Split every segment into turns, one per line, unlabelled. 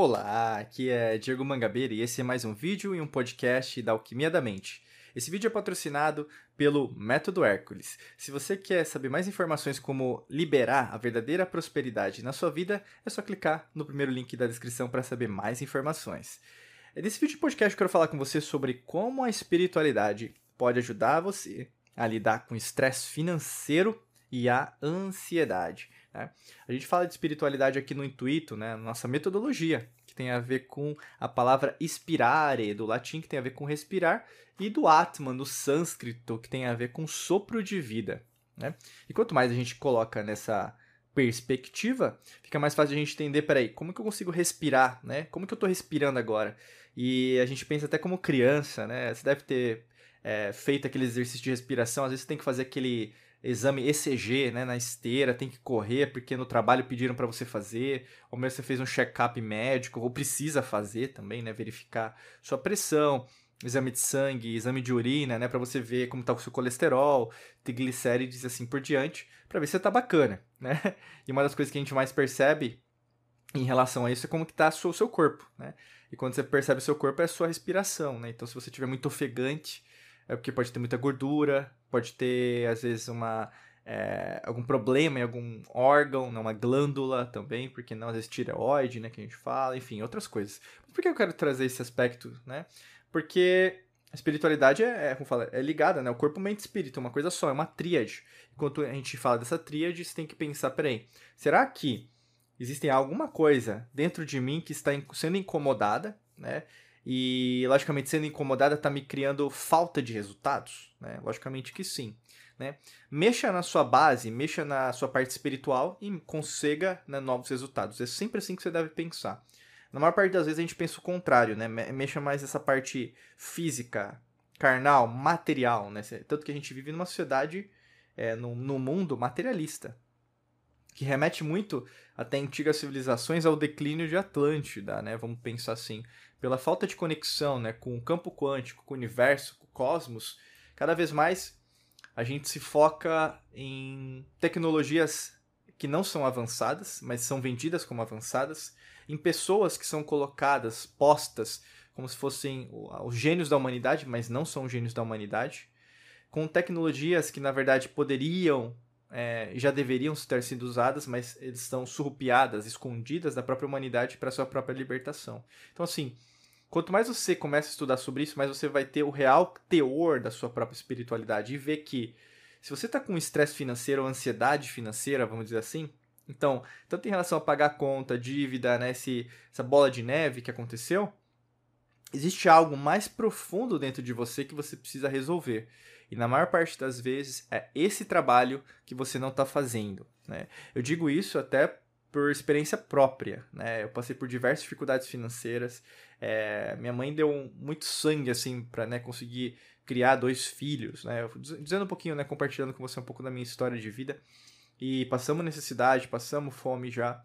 Olá, aqui é Diego Mangabeira e esse é mais um vídeo e um podcast da Alquimia da Mente. Esse vídeo é patrocinado pelo Método Hércules. Se você quer saber mais informações como liberar a verdadeira prosperidade na sua vida, é só clicar no primeiro link da descrição para saber mais informações. Nesse vídeo de podcast eu quero falar com você sobre como a espiritualidade pode ajudar você a lidar com estresse financeiro e a ansiedade. Né? A gente fala de espiritualidade aqui no intuito, né? nossa metodologia, que tem a ver com a palavra inspirare, do latim, que tem a ver com respirar, e do Atman, do sânscrito, que tem a ver com sopro de vida. Né? E quanto mais a gente coloca nessa perspectiva, fica mais fácil a gente entender, peraí, como que eu consigo respirar, né? Como que eu estou respirando agora? E a gente pensa até como criança, né? Você deve ter é, feito aquele exercício de respiração, às vezes você tem que fazer aquele exame ECG, né, na esteira, tem que correr porque no trabalho pediram para você fazer, ou mesmo você fez um check-up médico, ou precisa fazer também, né, verificar sua pressão, exame de sangue, exame de urina, né, para você ver como tá o seu colesterol, triglicérides assim por diante, para ver se tá bacana, né? E uma das coisas que a gente mais percebe em relação a isso é como que tá o seu corpo, né? E quando você percebe o seu corpo é a sua respiração, né? Então se você estiver muito ofegante, é porque pode ter muita gordura, pode ter, às vezes, uma, é, algum problema em algum órgão, né, uma glândula também, porque não, às vezes tireoide, né, que a gente fala, enfim, outras coisas. Por que eu quero trazer esse aspecto, né? Porque a espiritualidade é, é como fala, é ligada, né? O corpo, mente e espírito, é uma coisa só, é uma tríade. Enquanto a gente fala dessa tríade, você tem que pensar, peraí, será que existe alguma coisa dentro de mim que está sendo incomodada, né? E, logicamente, sendo incomodada está me criando falta de resultados? Né? Logicamente que sim. Né? Mexa na sua base, mexa na sua parte espiritual e consiga né, novos resultados. É sempre assim que você deve pensar. Na maior parte das vezes a gente pensa o contrário, né? Mexa mais essa parte física, carnal, material, né? Tanto que a gente vive numa sociedade, é, no, no mundo materialista que remete muito até antigas civilizações ao declínio de Atlântida, né? Vamos pensar assim, pela falta de conexão, né, com o campo quântico, com o universo, com o cosmos, cada vez mais a gente se foca em tecnologias que não são avançadas, mas são vendidas como avançadas, em pessoas que são colocadas, postas como se fossem os gênios da humanidade, mas não são gênios da humanidade, com tecnologias que na verdade poderiam é, já deveriam ter sido usadas, mas eles estão surrupiadas, escondidas da própria humanidade para sua própria libertação. Então, assim, quanto mais você começa a estudar sobre isso, mais você vai ter o real teor da sua própria espiritualidade e ver que se você está com estresse financeiro ou ansiedade financeira, vamos dizer assim, então, tanto em relação a pagar conta, dívida, né, esse, essa bola de neve que aconteceu, existe algo mais profundo dentro de você que você precisa resolver. E na maior parte das vezes é esse trabalho que você não está fazendo. Né? Eu digo isso até por experiência própria. Né? Eu passei por diversas dificuldades financeiras. É, minha mãe deu muito sangue assim para né, conseguir criar dois filhos. Né? Dizendo um pouquinho, né, compartilhando com você um pouco da minha história de vida. E passamos necessidade, passamos fome já.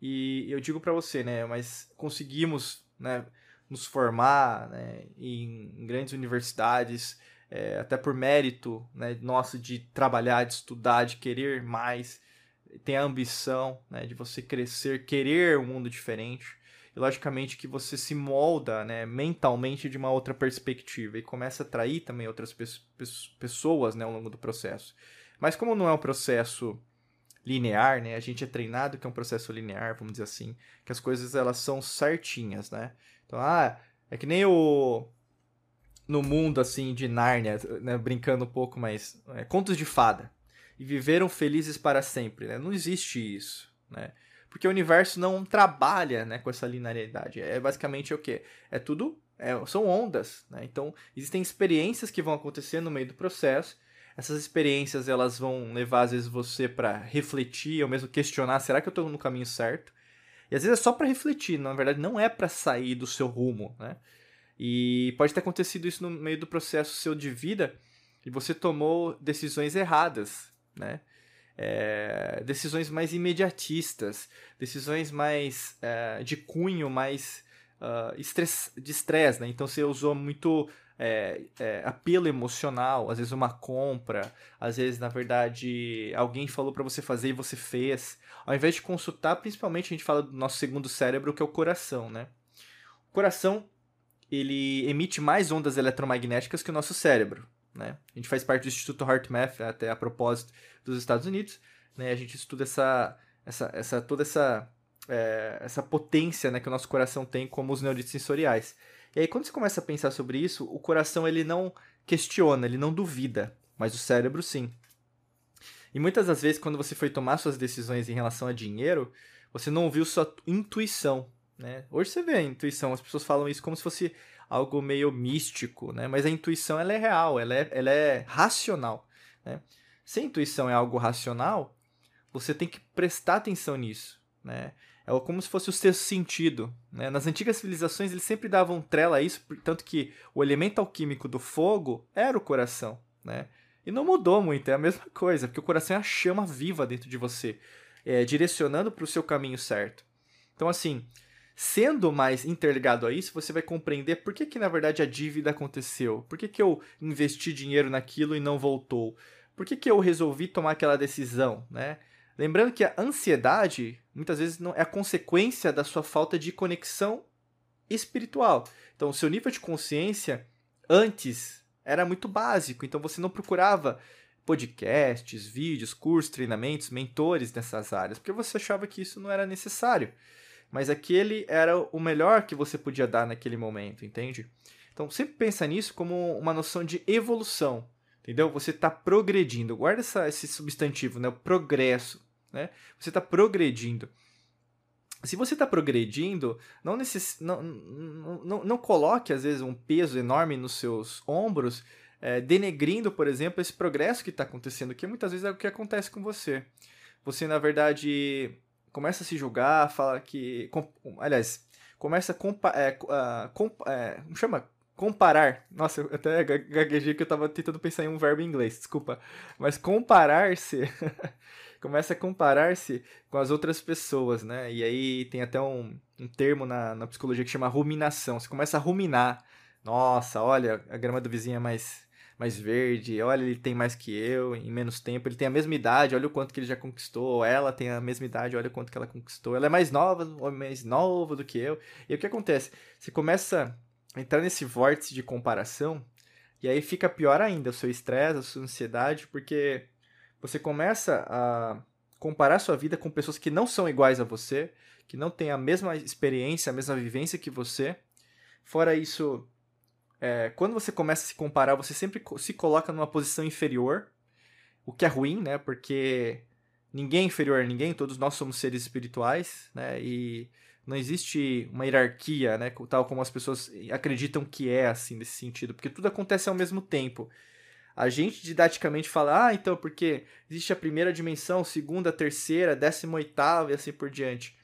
E eu digo para você, né, mas conseguimos, né, nos formar né, em grandes universidades, é, até por mérito né, nosso de trabalhar, de estudar, de querer mais, tem a ambição né, de você crescer, querer um mundo diferente. E logicamente que você se molda né, mentalmente de uma outra perspectiva e começa a atrair também outras pe pessoas né, ao longo do processo. Mas como não é um processo linear, né? A gente é treinado que é um processo linear, vamos dizer assim, que as coisas elas são certinhas, né? Então, ah, é que nem o no mundo assim de Nárnia, né, brincando um pouco, mas é, contos de fada e viveram felizes para sempre, né? Não existe isso, né? Porque o universo não trabalha, né, com essa linearidade. É basicamente o que é tudo é, são ondas, né? Então existem experiências que vão acontecer no meio do processo. Essas experiências elas vão levar às vezes você para refletir ou mesmo questionar, será que eu estou no caminho certo? E às vezes é só para refletir, na verdade não é para sair do seu rumo, né? E pode ter acontecido isso no meio do processo seu de vida e você tomou decisões erradas, né? É, decisões mais imediatistas, decisões mais é, de cunho, mais uh, de estresse, né? Então você usou muito é, é, apelo emocional, às vezes uma compra, às vezes, na verdade, alguém falou para você fazer e você fez. Ao invés de consultar, principalmente a gente fala do nosso segundo cérebro, que é o coração, né? O coração, ele emite mais ondas eletromagnéticas que o nosso cérebro, né? A gente faz parte do Instituto HeartMath, até a propósito dos Estados Unidos, né? A gente estuda essa, essa, essa toda essa, é, essa potência né, que o nosso coração tem como os neuritos sensoriais. E aí, quando você começa a pensar sobre isso, o coração ele não questiona, ele não duvida, mas o cérebro sim. E muitas das vezes, quando você foi tomar suas decisões em relação a dinheiro, você não ouviu sua intuição. Né? Hoje você vê a intuição, as pessoas falam isso como se fosse algo meio místico, né? mas a intuição ela é real, ela é, ela é racional. Né? Se a intuição é algo racional, você tem que prestar atenção nisso. Né? é como se fosse o sexto sentido. Né? Nas antigas civilizações eles sempre davam trela a isso, tanto que o elemento alquímico do fogo era o coração. Né? E não mudou muito, é a mesma coisa, porque o coração é a chama viva dentro de você, é, direcionando para o seu caminho certo. Então, assim, sendo mais interligado a isso, você vai compreender por que, que na verdade a dívida aconteceu, por que, que eu investi dinheiro naquilo e não voltou, por que, que eu resolvi tomar aquela decisão, né? Lembrando que a ansiedade muitas vezes não é a consequência da sua falta de conexão espiritual. Então, o seu nível de consciência antes era muito básico, então você não procurava podcasts, vídeos, cursos, treinamentos, mentores nessas áreas, porque você achava que isso não era necessário. Mas aquele era o melhor que você podia dar naquele momento, entende? Então, sempre pensa nisso como uma noção de evolução, entendeu? Você está progredindo. Guarda essa, esse substantivo, né? O progresso né? Você está progredindo. Se você está progredindo, não, necess... não, não, não, coloque, às vezes, um peso enorme nos seus ombros, é, denegrindo, por exemplo, esse progresso que está acontecendo, que muitas vezes é o que acontece com você. Você, na verdade, começa a se julgar, fala que. Com, aliás, começa a. Compa, é, comp, é, chama? Comparar. Nossa, eu até gaguejei que eu estava tentando pensar em um verbo em inglês, desculpa. Mas comparar-se começa a comparar-se com as outras pessoas, né? E aí tem até um, um termo na, na psicologia que chama ruminação. Você começa a ruminar. Nossa, olha, a grama do vizinho é mais, mais verde, olha, ele tem mais que eu em menos tempo, ele tem a mesma idade, olha o quanto que ele já conquistou, ela tem a mesma idade, olha o quanto que ela conquistou, ela é mais nova, ou mais nova do que eu. E o que acontece? Você começa a entrar nesse vórtice de comparação, e aí fica pior ainda o seu estresse, a sua ansiedade, porque você começa a comparar sua vida com pessoas que não são iguais a você, que não têm a mesma experiência, a mesma vivência que você. Fora isso, é, quando você começa a se comparar, você sempre se coloca numa posição inferior, o que é ruim, né? Porque ninguém é inferior a ninguém, todos nós somos seres espirituais, né? E não existe uma hierarquia, né? Tal como as pessoas acreditam que é, assim, nesse sentido, porque tudo acontece ao mesmo tempo. A gente didaticamente fala, ah, então, porque existe a primeira dimensão, segunda, terceira, décima oitava e assim por diante.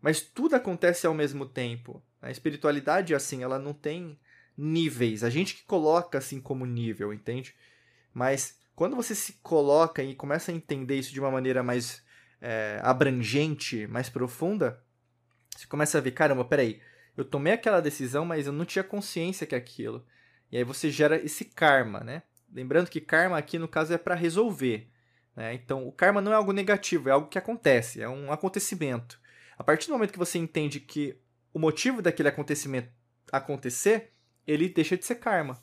Mas tudo acontece ao mesmo tempo. A espiritualidade, assim, ela não tem níveis. A gente que coloca assim como nível, entende? Mas quando você se coloca e começa a entender isso de uma maneira mais é, abrangente, mais profunda, você começa a ver, caramba, peraí, eu tomei aquela decisão, mas eu não tinha consciência que é aquilo. E aí você gera esse karma, né? Lembrando que karma aqui no caso é para resolver. Né? Então, o karma não é algo negativo, é algo que acontece, é um acontecimento. A partir do momento que você entende que o motivo daquele acontecimento acontecer, ele deixa de ser karma.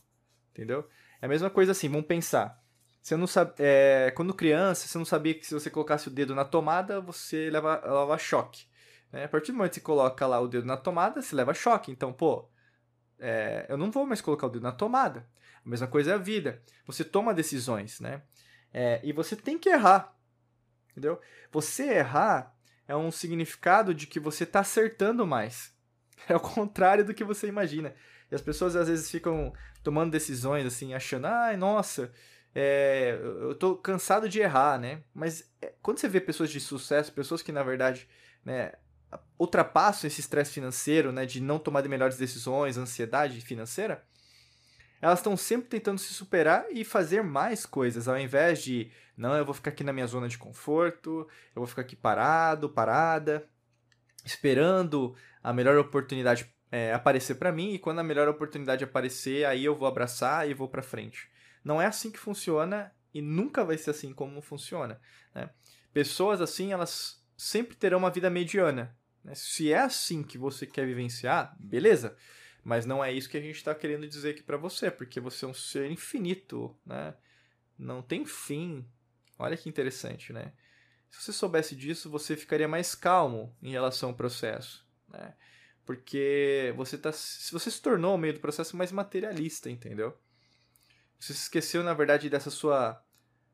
Entendeu? É a mesma coisa assim, vamos pensar. Você não sabe, é, quando criança, você não sabia que se você colocasse o dedo na tomada, você leva, leva choque. Né? A partir do momento que você coloca lá o dedo na tomada, você leva choque. Então, pô, é, eu não vou mais colocar o dedo na tomada. A mesma coisa é a vida. Você toma decisões, né? É, e você tem que errar. Entendeu? Você errar é um significado de que você está acertando mais. É o contrário do que você imagina. E as pessoas às vezes ficam tomando decisões assim, achando, ai, nossa, é, eu tô cansado de errar, né? Mas é, quando você vê pessoas de sucesso, pessoas que na verdade né, ultrapassam esse estresse financeiro, né, de não tomar de melhores decisões, ansiedade financeira, elas estão sempre tentando se superar e fazer mais coisas, ao invés de, não, eu vou ficar aqui na minha zona de conforto, eu vou ficar aqui parado, parada, esperando a melhor oportunidade é, aparecer para mim e quando a melhor oportunidade aparecer, aí eu vou abraçar e vou para frente. Não é assim que funciona e nunca vai ser assim como funciona. Né? Pessoas assim, elas sempre terão uma vida mediana. Né? Se é assim que você quer vivenciar, beleza. Mas não é isso que a gente está querendo dizer aqui para você, porque você é um ser infinito, né? Não tem fim. Olha que interessante, né? Se você soubesse disso, você ficaria mais calmo em relação ao processo, né? Porque você tá, se você se tornou, ao meio do processo, mais materialista, entendeu? Você se esqueceu, na verdade, dessa sua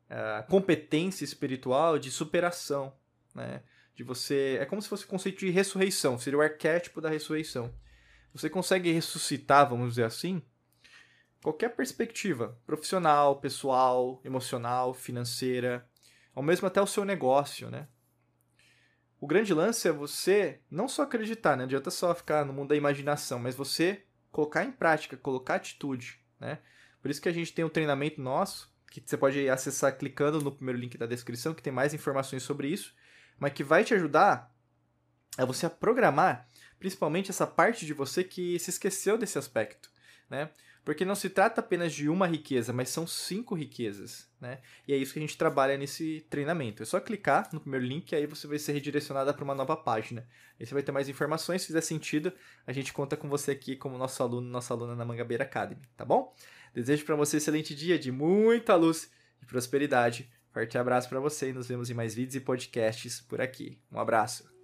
uh, competência espiritual de superação, né? De você... É como se fosse o conceito de ressurreição, seria o arquétipo da ressurreição. Você consegue ressuscitar, vamos dizer assim, qualquer perspectiva, profissional, pessoal, emocional, financeira, ou mesmo até o seu negócio, né? O grande lance é você não só acreditar, não adianta só ficar no mundo da imaginação, mas você colocar em prática, colocar atitude, né? Por isso que a gente tem um treinamento nosso, que você pode acessar clicando no primeiro link da descrição, que tem mais informações sobre isso, mas que vai te ajudar a você a programar, principalmente essa parte de você que se esqueceu desse aspecto, né? Porque não se trata apenas de uma riqueza, mas são cinco riquezas, né? E é isso que a gente trabalha nesse treinamento. É só clicar no primeiro link e aí você vai ser redirecionado para uma nova página. Aí você vai ter mais informações, se fizer sentido, a gente conta com você aqui como nosso aluno, nossa aluna na Mangabeira Academy, tá bom? Desejo para você um excelente dia de muita luz e prosperidade. Forte abraço para você e nos vemos em mais vídeos e podcasts por aqui. Um abraço.